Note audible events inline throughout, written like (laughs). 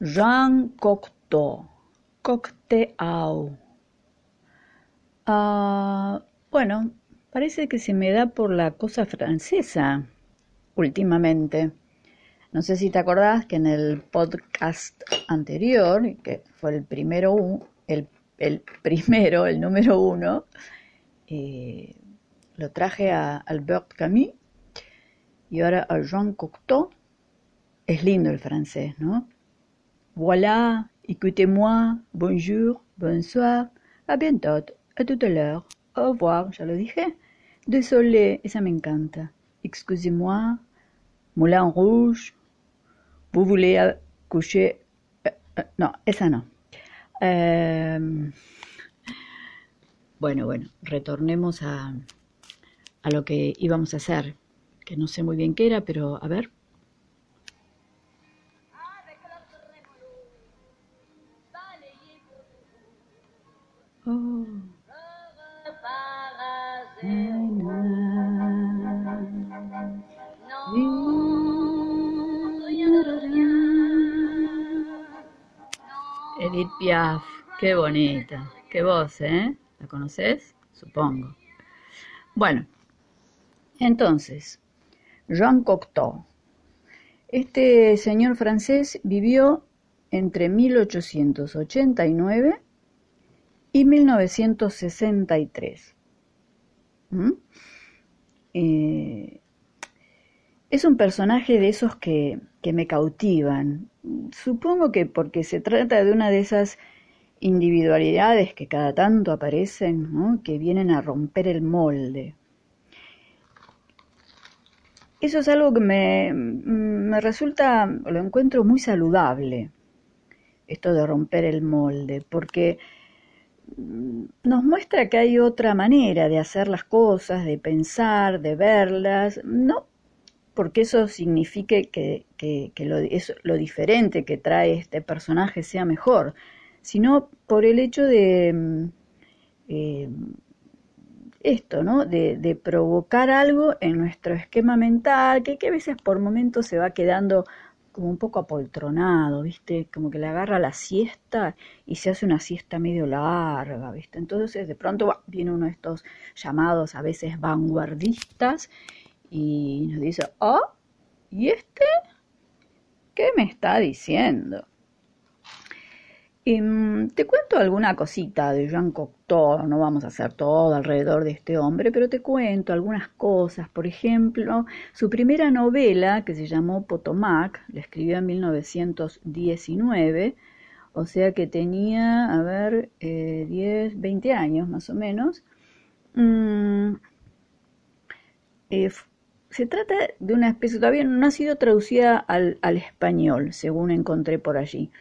Jean Cocteau. Cocteau. Ah, bueno, parece que se me da por la cosa francesa últimamente. No sé si te acordás que en el podcast anterior, que fue el primero, el, el primero, el número uno, eh, lo traje a Albert Camus y ahora a Jean Cocteau. Es lindo el francés, ¿no? Voilà, écoutez-moi, bonjour, bonsoir, à bientôt, à tout à l'heure, au revoir, ya lo dije. Désolé, esa me encanta. Excusez-moi, Moulin Rouge, vous voulez coucher. Euh, euh, no, esa no. Eh, bueno, bueno, retornemos a, a lo que íbamos a hacer, que no sé muy bien qué era, pero a ver. Piaf, qué bonita, qué voz, ¿eh? ¿La conoces? Supongo. Bueno, entonces, Jean Cocteau. Este señor francés vivió entre 1889 y 1963. ¿Mm? Eh, es un personaje de esos que, que me cautivan. Supongo que porque se trata de una de esas individualidades que cada tanto aparecen, ¿no? que vienen a romper el molde. Eso es algo que me, me resulta, lo encuentro muy saludable, esto de romper el molde, porque nos muestra que hay otra manera de hacer las cosas, de pensar, de verlas, no porque eso signifique que, lo, diferente que trae este personaje sea mejor, sino por el hecho de mm, eh, esto, ¿no? De, provocar algo en nuestro esquema mental, que, que, a veces por momentos se va quedando como un poco apoltronado, ¿viste? Como que le agarra la siesta y se hace una siesta medio larga, ¿viste? Entonces de pronto viene uno de estos llamados a veces vanguardistas y nos dice, oh, ¿y este? ¿Qué me está diciendo? Em, te cuento alguna cosita de Jean Cocteau, no vamos a hacer todo alrededor de este hombre, pero te cuento algunas cosas. Por ejemplo, su primera novela, que se llamó Potomac, la escribió en 1919, o sea que tenía, a ver, 10, eh, 20 años más o menos. Mm, eh, se trata de una especie, todavía no ha sido traducida al, español, según encontré por allí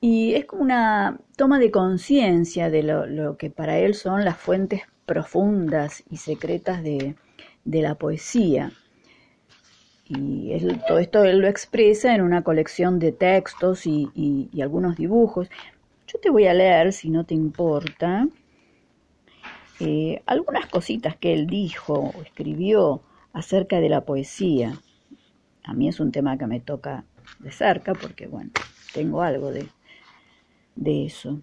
y es como una toma de conciencia de lo, que para él son las fuentes profundas y secretas de, la poesía. Y todo esto él lo expresa en una colección de textos y, algunos dibujos. Yo te voy a leer, si no te importa, eh, algunas cositas que él dijo o escribió acerca de la poesía. A mí es un tema que me toca de cerca porque, bueno, tengo algo de, de eso.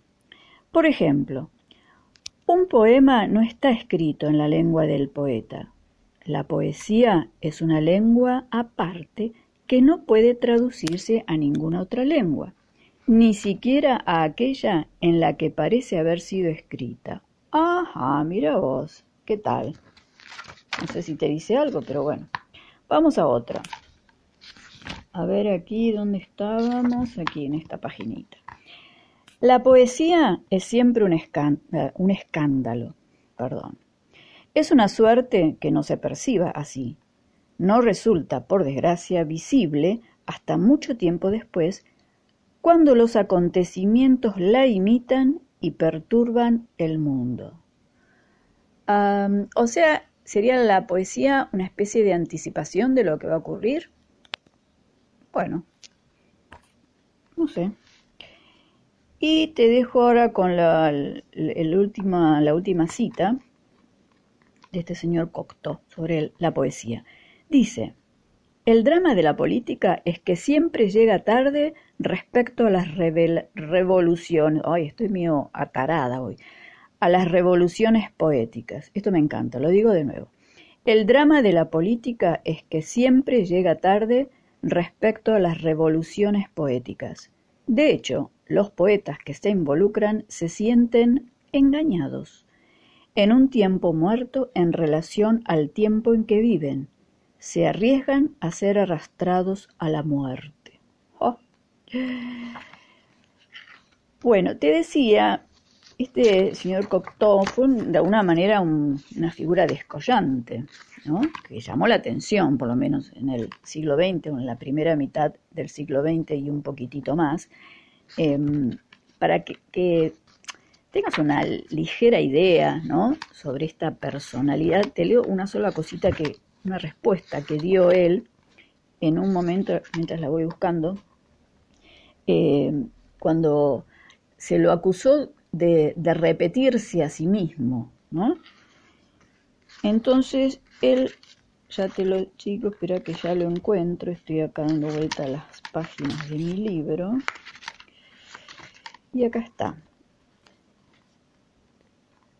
Por ejemplo, un poema no está escrito en la lengua del poeta. La poesía es una lengua aparte que no puede traducirse a ninguna otra lengua, ni siquiera a aquella en la que parece haber sido escrita. Ajá, mira vos, ¿qué tal? No sé si te dice algo, pero bueno. Vamos a otra. A ver aquí, ¿dónde estábamos? Aquí, en esta paginita. La poesía es siempre un, eh, un escándalo. Perdón. Es una suerte que no se perciba así. No resulta, por desgracia, visible hasta mucho tiempo después, cuando los acontecimientos la imitan y perturban el mundo. o sea, ¿sería la poesía una especie de anticipación de lo que va a ocurrir? Bueno, no sé. Y te dejo ahora con la, última, la última cita de este señor Cocteau sobre la poesía. Dice, El drama de la política es que siempre llega tarde respecto a las revoluciones. Ay, estoy mío atarada hoy. A las revoluciones poéticas. Esto me encanta, lo digo de nuevo. El drama de la política es que siempre llega tarde respecto a las revoluciones poéticas. De hecho, los poetas que se involucran se sienten engañados en un tiempo muerto en relación al tiempo en que viven. Se arriesgan a ser arrastrados a la muerte. Oh. Bueno, te decía, este señor Cocteau fue de alguna manera una figura descollante, ¿no? que llamó la atención, por lo menos en el siglo XX o en la primera mitad del siglo XX y un poquitito más, em, para que tengas una ligera idea ¿no? sobre esta personalidad, te leo una sola cosita que, una respuesta que dio él en un momento, mientras la voy buscando, eh, cuando se lo acusó de, repetirse a sí mismo, ¿no? Entonces él, ya te lo chico, espera que ya lo encuentro, estoy acá dando vuelta a las páginas de mi libro, y acá está.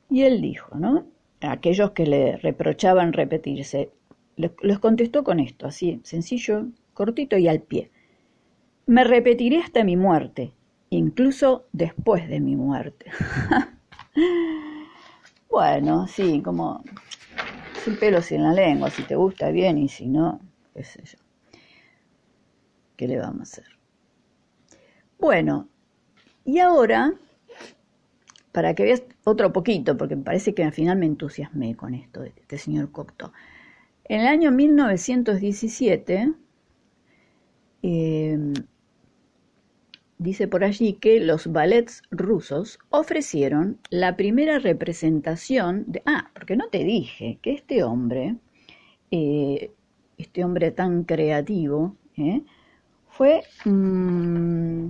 Y él dijo, ¿no? aquellos que le reprochaban repetirse, les contestó con esto, así, sencillo, cortito y al pie. Me repetiré hasta mi muerte, incluso después de mi muerte. (laughs) bueno, sí, como sin pelos en la lengua, si te gusta bien y si no, qué sé yo. ¿Qué le vamos a hacer? Bueno, y ahora para que veas otro poquito, porque me parece que al final me entusiasmé con esto este señor Cocteau. En el año 1917, em, dice por allí que los ballets rusos ofrecieron la primera representación de... Ah, porque no te dije que este hombre, eh, este hombre tan creativo, eh, fue... Mm,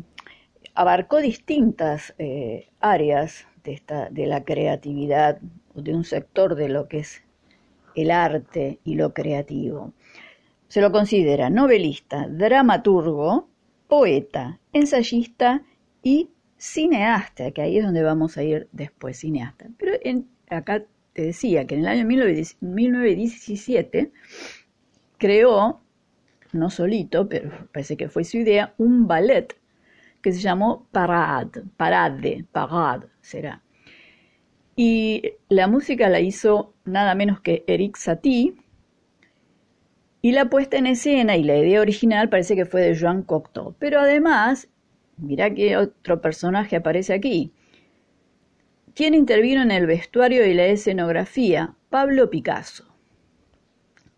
abarcó distintas eh, áreas de, la creatividad, de un sector de lo que es el arte y lo creativo. Se lo considera novelista, dramaturgo, poeta, ensayista y cineasta, que ahí es donde vamos a ir después, cineasta. Pero acá te decía que en el año 1917 creó, no solito, pero parece que fue su idea, un ballet que se llamó Parade, Parade, Parade será. Y la música la hizo nada menos que Eric Satie, y la puesta en escena y la idea original parece que fue de Joan Cocteau. Pero además, mira que otro personaje aparece aquí. ¿Quién intervino en el vestuario y la escenografía? Pablo Picasso.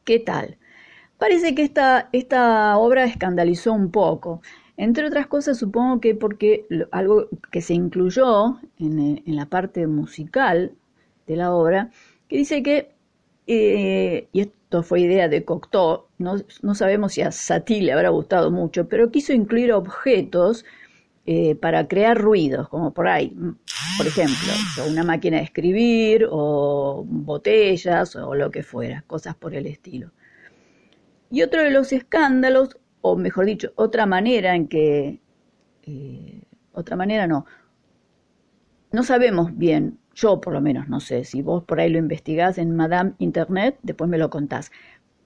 ¿Qué tal? Parece que esta, esta obra escandalizó un poco. Entre otras cosas, supongo que porque algo que se incluyó en, la parte musical de la obra, que dice que, eh, y esto fue idea de Cocteau, no, sabemos si a Satie le habrá gustado mucho, pero quiso incluir objetos eh, para crear ruidos, como por ahí, por ejemplo, una máquina de escribir o botellas o lo que fuera, cosas por el estilo. Y otro de los escándalos o mejor dicho, otra manera en que, eh, otra manera no, no sabemos bien, yo por lo menos no sé, si vos por ahí lo investigás en Madame Internet, después me lo contás,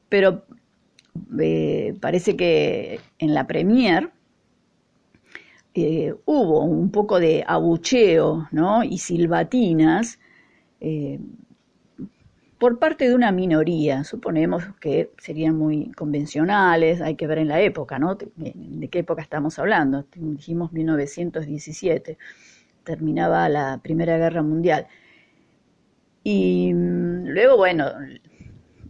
pero eh, parece que en la Premier eh, hubo un poco de abucheo ¿no? y silbatinas por parte de una minoría, suponemos que serían muy convencionales, hay que ver en la época, ¿no? ¿De qué época estamos hablando? Dijimos 1917, terminaba la Primera Guerra Mundial. Y mm, luego, bueno,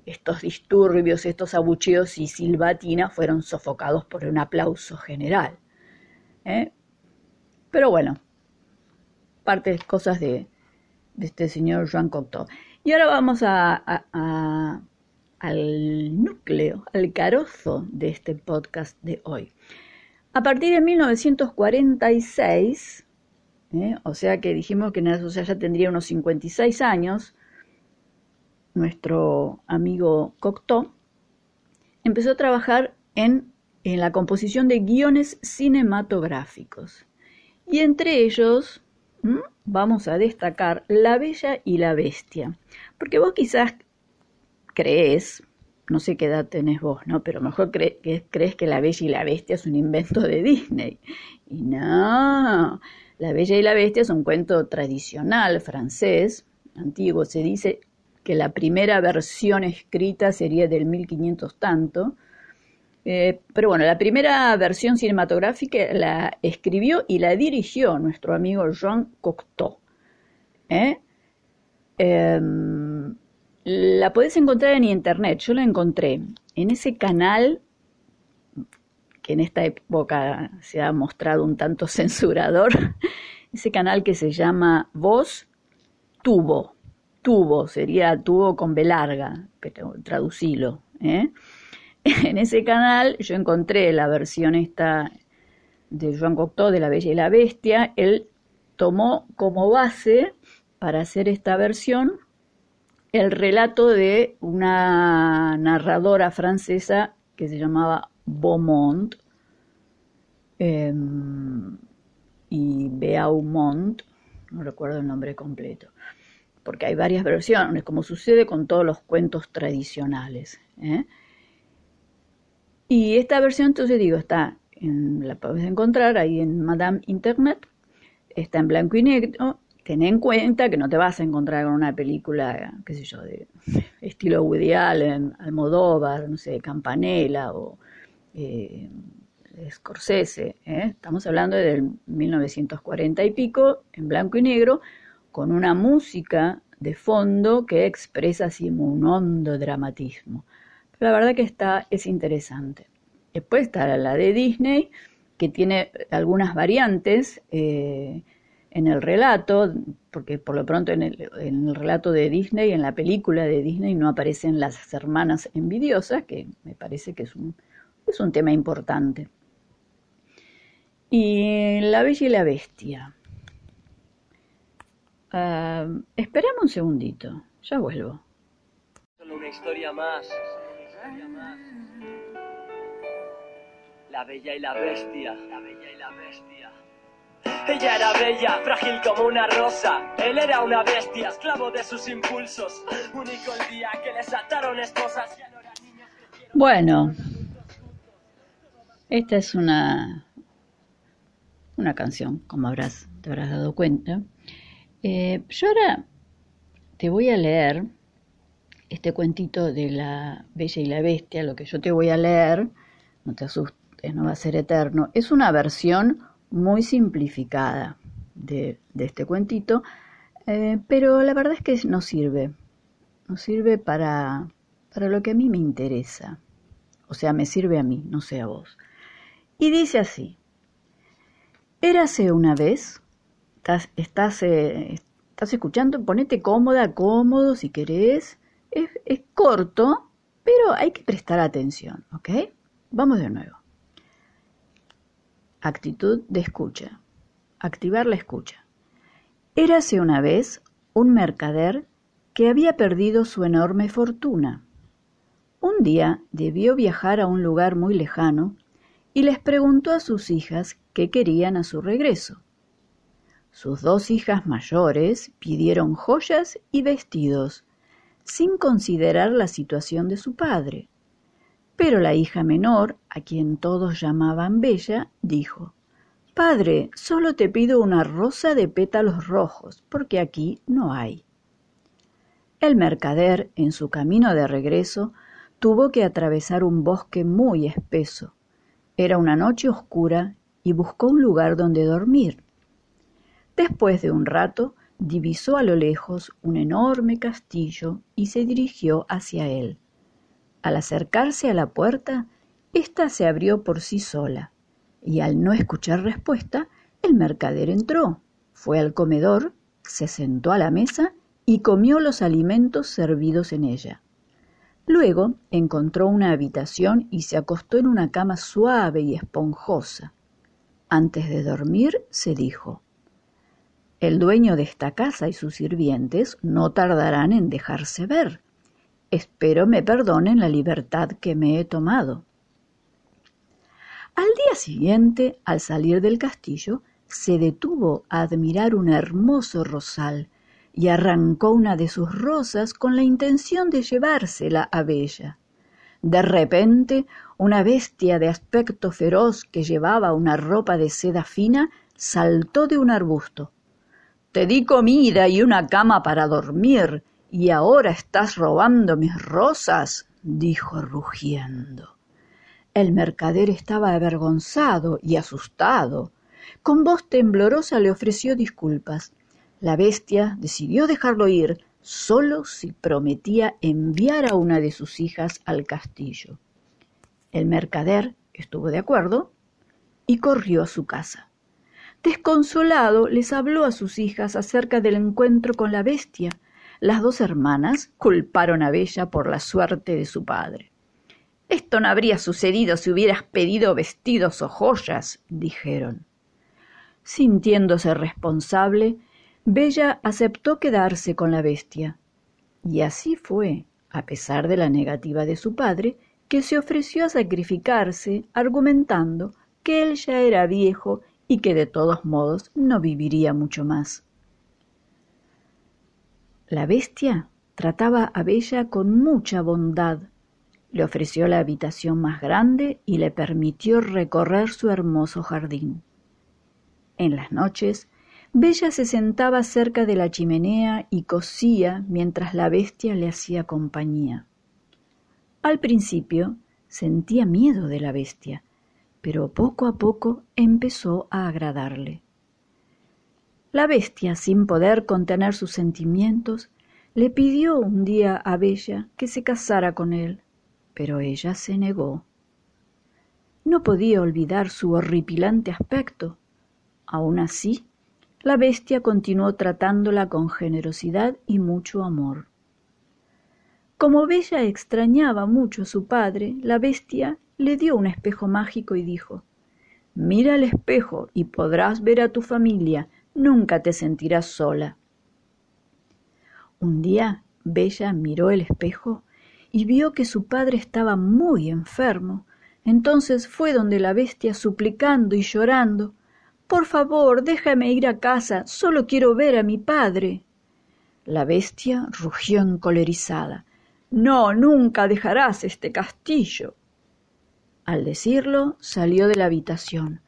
estos disturbios, estos abucheos y silbatinas fueron sofocados por un aplauso general. ¿eh? Pero bueno, parte cosas de, de este señor Jean Cocteau. Y ahora vamos a, al núcleo, al carozo de este podcast de hoy. A partir de 1946, ¿eh? o sea que dijimos que o sea, ya tendría unos 56 años, nuestro amigo Cocteau, empezó a trabajar en, en la composición de guiones cinematográficos. Y entre ellos vamos a destacar La Bella y la Bestia. Porque vos quizás crees, no sé qué edad tenés vos, ¿no? Pero mejor crees que La Bella y la Bestia es un invento de Disney. Y no, La Bella y la Bestia es un cuento tradicional francés, antiguo. Se dice que la primera versión escrita sería del 1500 tanto. Eh, pero bueno, la primera versión cinematográfica la escribió y la dirigió nuestro amigo Jean Cocteau. ¿eh? Em, la podés encontrar en internet. Yo la encontré en ese canal que en esta época se ha mostrado un tanto (laughs) censurador, ese canal que se llama Voz Tubo tubo, sería tubo con B larga, pero traducilo. ¿eh? (laughs) En ese canal yo encontré la versión esta de Joan Cocteau de La Bella y la Bestia. Él tomó como base para hacer esta versión el relato de una narradora francesa que se llamaba Beaumont em, y Beaumont, no recuerdo el nombre completo porque hay varias versiones, como sucede con todos los cuentos tradicionales. ¿eh? Y esta versión, entonces digo, está, en, la puedes encontrar ahí en Madame Internet, está en blanco y negro. Ten en cuenta que no te vas a encontrar con una película, qué sé yo, de (laughs) estilo Woody Allen, Almodóvar, no sé, Campanella o eh, Scorsese. ¿eh? Estamos hablando del 1940 y pico, en blanco y negro, con una música de fondo que expresa así un hondo dramatismo. Pero la verdad que está, es interesante. Después está la de Disney, que tiene algunas variantes eh, en el relato, porque por lo pronto en el, en el, relato de Disney, en la película de Disney, no aparecen las hermanas envidiosas, que me parece que es un, es un tema importante. Y La Bella y la Bestia. Uh, esperame un segundito, ya vuelvo. Solo una historia más. La bella y la bestia. La bella y la bestia. Ella era bella, frágil como una rosa. Él era una bestia, esclavo de sus impulsos. Único el día que les ataron esposas. Bueno, esta es una una canción, como habrás te habrás dado cuenta, eh, yo ahora te voy a leer este cuentito de la Bella y la Bestia, lo que yo te voy a leer, no te asustes, no va a ser eterno, es una versión muy simplificada de, este cuentito, eh, pero la verdad es que no sirve, no sirve para, para lo que a mí me interesa, o sea, me sirve a mí, no sé a vos. Y dice así, érase una vez eh, estás escuchando, ponete cómoda, cómodo si querés. Es, es corto, pero hay que prestar atención, ¿ok? Vamos de nuevo. Actitud de escucha. Activar la escucha. Érase una vez un mercader que había perdido su enorme fortuna. Un día debió viajar a un lugar muy lejano y les preguntó a sus hijas qué querían a su regreso. Sus dos hijas mayores pidieron joyas y vestidos, sin considerar la situación de su padre. Pero la hija menor, a quien todos llamaban Bella, dijo Padre, solo te pido una rosa de pétalos rojos, porque aquí no hay. El mercader, en su camino de regreso, tuvo que atravesar un bosque muy espeso. Era una noche oscura y buscó un lugar donde dormir. Después de un rato, divisó a lo lejos un enorme castillo y se dirigió hacia él. Al acercarse a la puerta, ésta se abrió por sí sola, y al no escuchar respuesta, el mercader entró, fue al comedor, se sentó a la mesa y comió los alimentos servidos en ella. Luego encontró una habitación y se acostó en una cama suave y esponjosa. Antes de dormir, se dijo el dueño de esta casa y sus sirvientes no tardarán en dejarse ver, Espero me perdonen la libertad que me he tomado. Al día siguiente, al salir del castillo, se detuvo a admirar un hermoso rosal y arrancó una de sus rosas con la intención de llevársela a Bella. De repente, una bestia de aspecto feroz que llevaba una ropa de seda fina saltó de un arbusto. Te di comida y una cama para dormir, y ahora estás robando mis rosas, dijo rugiendo. El mercader estaba avergonzado y asustado. Con voz temblorosa le ofreció disculpas. La bestia decidió dejarlo ir solo si prometía enviar a una de sus hijas al castillo. El mercader estuvo de acuerdo y corrió a su casa. Desconsolado, les habló a sus hijas acerca del encuentro con la bestia. Las dos hermanas culparon a Bella por la suerte de su padre. Esto no habría sucedido si hubieras pedido vestidos o joyas, dijeron. Sintiéndose responsable, Bella aceptó quedarse con la bestia. Y así fue, a pesar de la negativa de su padre, que se ofreció a sacrificarse, argumentando que él ya era viejo y que de todos modos no viviría mucho más. La bestia trataba a Bella con mucha bondad, le ofreció la habitación más grande y le permitió recorrer su hermoso jardín. En las noches, Bella se sentaba cerca de la chimenea y cosía mientras la bestia le hacía compañía. Al principio sentía miedo de la bestia, pero poco a poco empezó a agradarle. La bestia, sin poder contener sus sentimientos, le pidió un día a Bella que se casara con él, pero ella se negó. No podía olvidar su horripilante aspecto. Aun así, la bestia continuó tratándola con generosidad y mucho amor. Como Bella extrañaba mucho a su padre, la bestia le dio un espejo mágico y dijo Mira al espejo y podrás ver a tu familia, nunca te sentirás sola. Un día Bella miró el espejo y vio que su padre estaba muy enfermo. Entonces fue donde la bestia suplicando y llorando Por favor, déjame ir a casa, solo quiero ver a mi padre. La bestia rugió encolerizada. No, nunca dejarás este castillo. Al decirlo, salió de la habitación,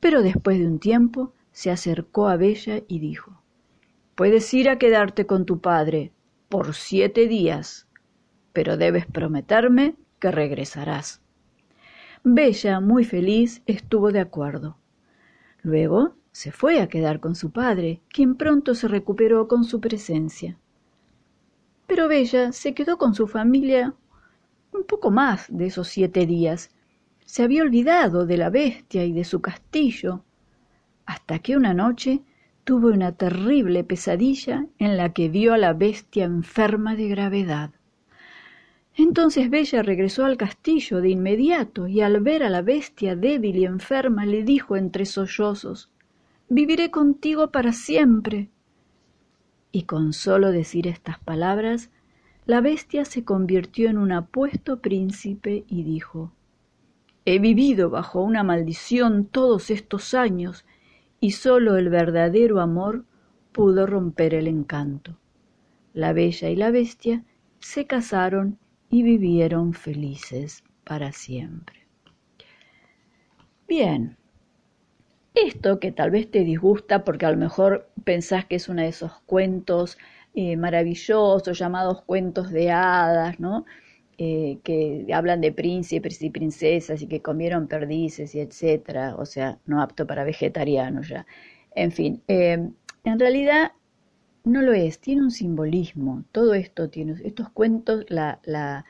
pero después de un tiempo se acercó a Bella y dijo Puedes ir a quedarte con tu padre por siete días, pero debes prometerme que regresarás. Bella, muy feliz, estuvo de acuerdo. Luego se fue a quedar con su padre, quien pronto se recuperó con su presencia. Pero Bella se quedó con su familia un poco más de esos siete días. Se había olvidado de la bestia y de su castillo, hasta que una noche tuvo una terrible pesadilla en la que vio a la bestia enferma de gravedad. Entonces Bella regresó al castillo de inmediato y al ver a la bestia débil y enferma le dijo entre sollozos Viviré contigo para siempre y con solo decir estas palabras, la bestia se convirtió en un apuesto príncipe y dijo He vivido bajo una maldición todos estos años y sólo el verdadero amor pudo romper el encanto. La bella y la bestia se casaron y vivieron felices para siempre. Bien, esto que tal vez te disgusta porque a lo mejor pensás que es uno de esos cuentos eh, maravillosos llamados cuentos de hadas, ¿no? Eh, que hablan de príncipes y princesas y que comieron perdices y etcétera, o sea, no apto para vegetarianos ya. En fin, eh, en realidad no lo es, tiene un simbolismo, todo esto tiene, estos cuentos, la, la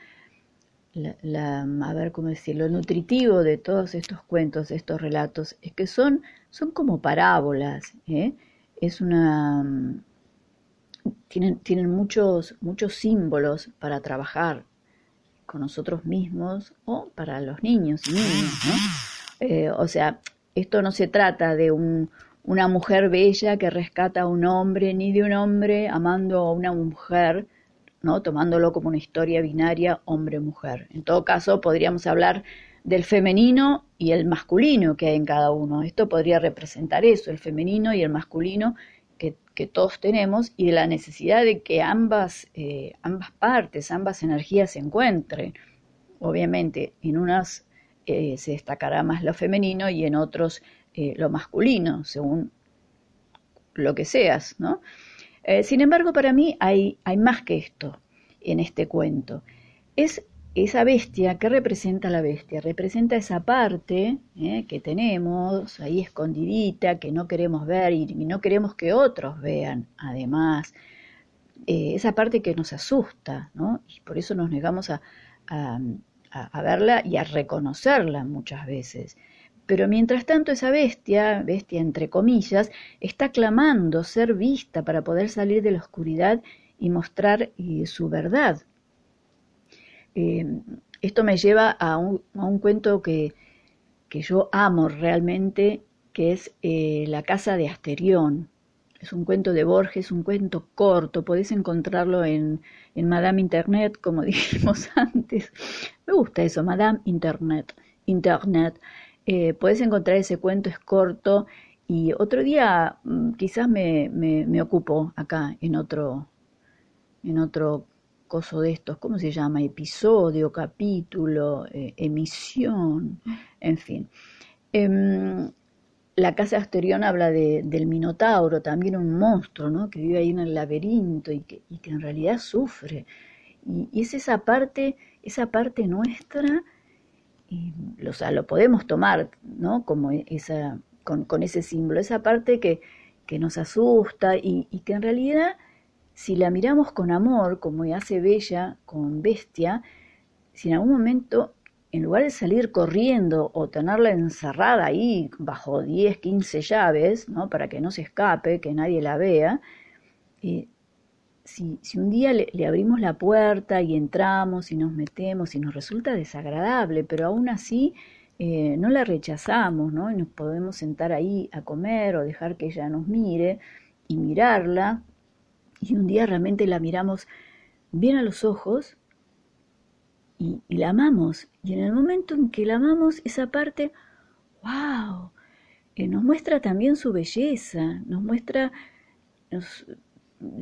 la, a ver cómo decirlo, lo nutritivo de todos estos cuentos, estos relatos, es que son, son como parábolas, ¿eh? es una tienen, tienen muchos, muchos símbolos para trabajar con nosotros mismos o para los niños y niñas, ¿no? Eh, o sea, esto no se trata de un, una mujer bella que rescata a un hombre, ni de un hombre amando a una mujer ¿no? tomándolo como una historia binaria hombre-mujer. En todo caso, podríamos hablar del femenino y el masculino que hay en cada uno. Esto podría representar eso, el femenino y el masculino que, todos tenemos y de la necesidad de que ambas, eh, ambas partes, ambas energías se encuentren. Obviamente, en unas eh, se destacará más lo femenino y en otros eh, lo masculino, según lo que seas, ¿no? sin embargo, para mí hay, hay más que esto en este cuento. Es esa bestia, ¿qué representa la bestia? Representa esa parte ¿eh? que tenemos ahí escondidita, que no queremos ver y, no queremos que otros vean, además. Eh, esa parte que nos asusta, ¿no? Y por eso nos negamos a, a, verla y a reconocerla muchas veces. Pero mientras tanto esa bestia, bestia entre comillas, está clamando ser vista para poder salir de la oscuridad y mostrar eh, su verdad. Eh, esto me lleva a un, cuento que, yo amo realmente, que es eh, La casa de Asterión. Es un cuento de Borges, un cuento corto, podés encontrarlo en, Madame Internet, como (laughs) dijimos antes. Me gusta eso, Madame Internet. Internet. Eh, podés encontrar ese cuento, es corto, y otro día mm, quizás me, me, me ocupo acá en otro, en otro coso de estos, ¿cómo se llama? Episodio, capítulo, eh, emisión, en fin. Em, la casa Asterión habla de, del Minotauro, también un monstruo, ¿no? Que vive ahí en el laberinto y que, y que en realidad sufre. Y, es esa parte, esa parte nuestra, y, o sea, lo podemos tomar, ¿no? Como esa, con, con ese símbolo, esa parte que, que nos asusta y, y que en realidad si la miramos con amor, como hace Bella con Bestia, si en algún momento, en lugar de salir corriendo o tenerla encerrada ahí bajo 10, 15 llaves, ¿no? para que no se escape, que nadie la vea, eh, si, un día le, abrimos la puerta y entramos y nos metemos y nos resulta desagradable, pero aún así eh, no la rechazamos, ¿no? Y nos podemos sentar ahí a comer o dejar que ella nos mire y mirarla y un día realmente la miramos bien a los ojos y, la amamos. Y en el momento en que la amamos, esa parte, wow, eh, nos muestra también su belleza, nos muestra,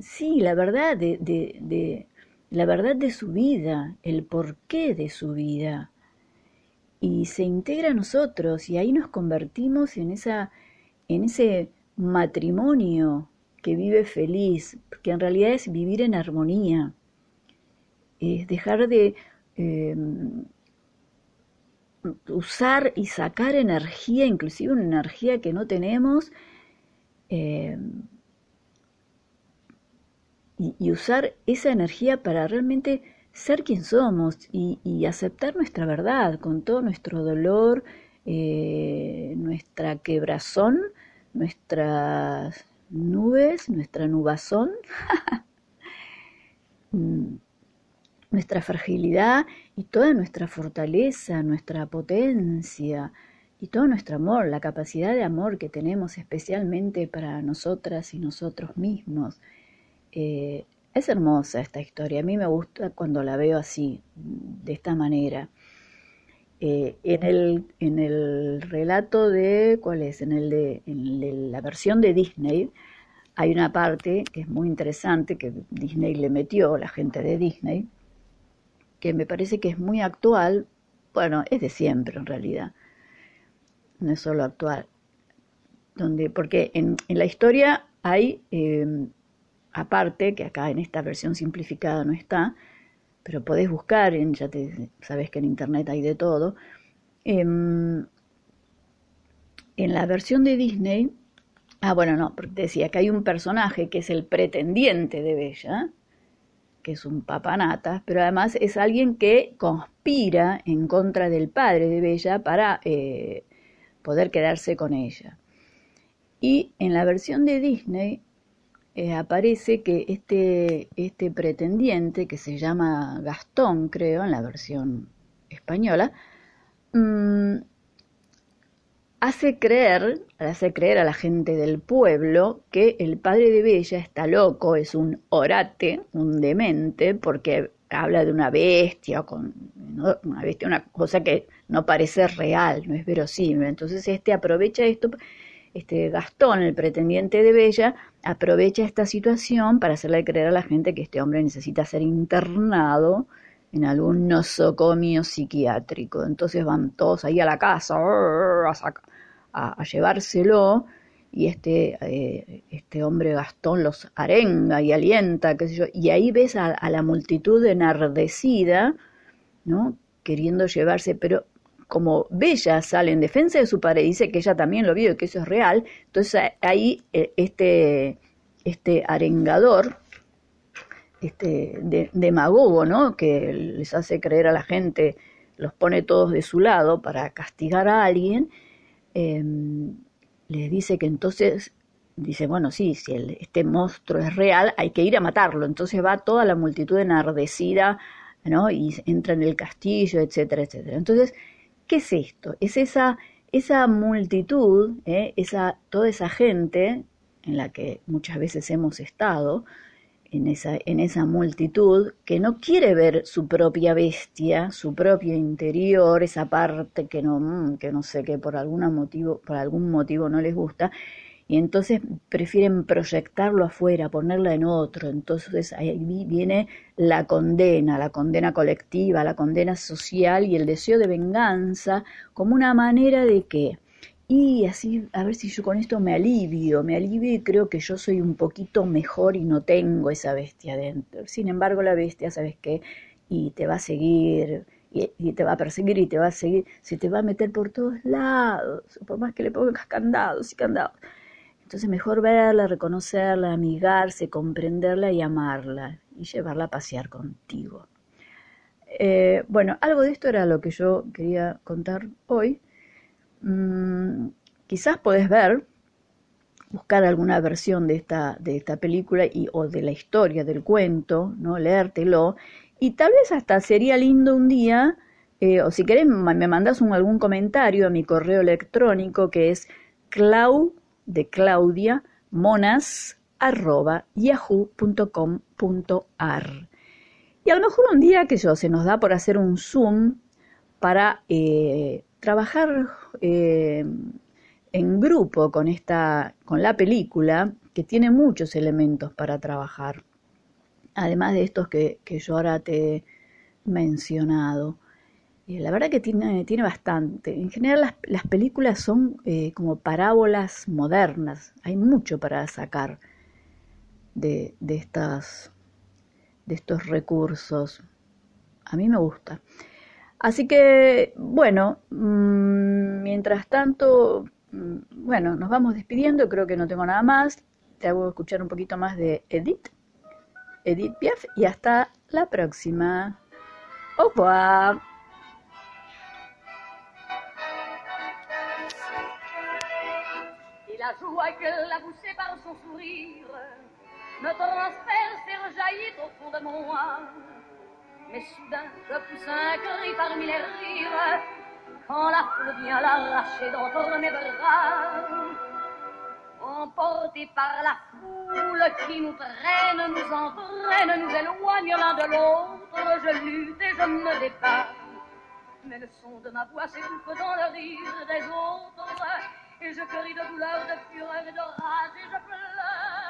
sí, la verdad de, de, la verdad de su vida, el porqué de su vida. Y se integra a nosotros y ahí nos convertimos en, esa, en ese matrimonio que vive feliz, que en realidad es vivir en armonía, es dejar de em, usar y sacar energía, inclusive una energía que no tenemos, em, y, usar esa energía para realmente ser quien somos y, aceptar nuestra verdad con todo nuestro dolor, eh, nuestra quebrazón, nuestras nubes, nuestra nubazón, (laughs) mm, nuestra fragilidad y toda nuestra fortaleza, nuestra potencia y todo nuestro amor, la capacidad de amor que tenemos especialmente para nosotras y nosotros mismos. Eh, es hermosa esta historia, a mí me gusta cuando la veo así, de esta manera. Eh, en, el, en el relato de, ¿cuál es? En, el de, en la versión de Disney hay una parte que es muy interesante que Disney le metió, la gente de Disney, que me parece que es muy actual, bueno, es de siempre en realidad, no es solo actual, donde, porque en, en la historia hay, em, aparte, que acá en esta versión simplificada no está, pero podés buscar, en, ya te, sabes que en internet hay de todo. Em, en la versión de Disney, ah, bueno, no, decía que hay un personaje que es el pretendiente de Bella, que es un papanata, pero además es alguien que conspira en contra del padre de Bella para eh, poder quedarse con ella. Y en la versión de Disney eh, aparece que este, este pretendiente, que se llama Gastón, creo, en la versión española, mm, hace creer, hace creer a la gente del pueblo que el padre de Bella está loco, es un orate, un demente, porque habla de una bestia, con, una bestia, una cosa que no parece real, no es verosímil. Entonces este aprovecha esto, este Gastón, el pretendiente de Bella, aprovecha esta situación para hacerle creer a la gente que este hombre necesita ser internado en algún nosocomio psiquiátrico. Entonces van todos ahí a la casa a, llevárselo y este, eh, este hombre Gastón los arenga y alienta, qué sé yo, y ahí ves a, a, la multitud enardecida, ¿no? queriendo llevarse, pero como Bella sale en defensa de su padre dice que ella también lo vio y que eso es real, entonces ahí eh, este, este arengador, este demagogo, ¿no? que les hace creer a la gente, los pone todos de su lado para castigar a alguien, em, les dice que entonces, dice, bueno, sí, si este monstruo es real, hay que ir a matarlo. Entonces va toda la multitud enardecida, ¿no? Y entra en el castillo, etcétera, etcétera. Entonces, ¿Qué es esto? Es esa, esa multitud, ¿eh? esa, toda esa gente en la que muchas veces hemos estado, en esa, en esa multitud que no quiere ver su propia bestia, su propio interior, esa parte que no, mm, que no sé, que por, alguna motivo, por algún motivo no les gusta, y entonces prefieren proyectarlo afuera, ponerla en otro. Entonces ahí viene la condena, la condena colectiva, la condena social y el deseo de venganza como una manera de que, y así, a ver si yo con esto me alivio, me alivio y creo que yo soy un poquito mejor y no tengo esa bestia dentro. Sin embargo, la bestia, ¿sabes qué? Y te va a seguir, y, te va a perseguir y te va a seguir, se te va a meter por todos lados, por más que le pongas candados y candados. Entonces mejor verla, reconocerla, amigarse, comprenderla y amarla y llevarla a pasear contigo. Eh, bueno, algo de esto era lo que yo quería contar hoy. Mm, quizás podés ver, buscar alguna versión de esta, de esta película y, o de la historia del cuento, ¿no? leértelo, y tal vez hasta sería lindo un día, eh, o si querés me mandas un, algún comentario a mi correo electrónico que es clau de Claudia monas arroba yahoo.com.ar. Y a lo mejor un día que yo se nos da por hacer un Zoom para eh, trabajar eh, en grupo con esta, con la película, que tiene muchos elementos para trabajar, además de estos que, que yo ahora te he mencionado la verdad que tiene, tiene bastante. En general las, películas son eh, como parábolas modernas. Hay mucho para sacar de, de, estas, de estos recursos. A mí me gusta. Así que, bueno, mm, mientras tanto, mm, bueno, nos vamos despidiendo. Creo que no tengo nada más. Te hago escuchar un poquito más de Edith. Edith Piaf. Y hasta la próxima. Au. La joie que la poussée par son sourire me transperce et rejaillit au fond de moi. Mais soudain, je pousse un cri parmi les rires quand la foule vient l'arracher d'entre mes bras. Emporté par la foule qui nous traîne, nous entraîne, nous éloigne l'un de l'autre, je lutte et je me dépasse. Mais le son de ma voix s'étouffe dans le rire des autres et je crie de douleur, de fureur et de rage et je pleure.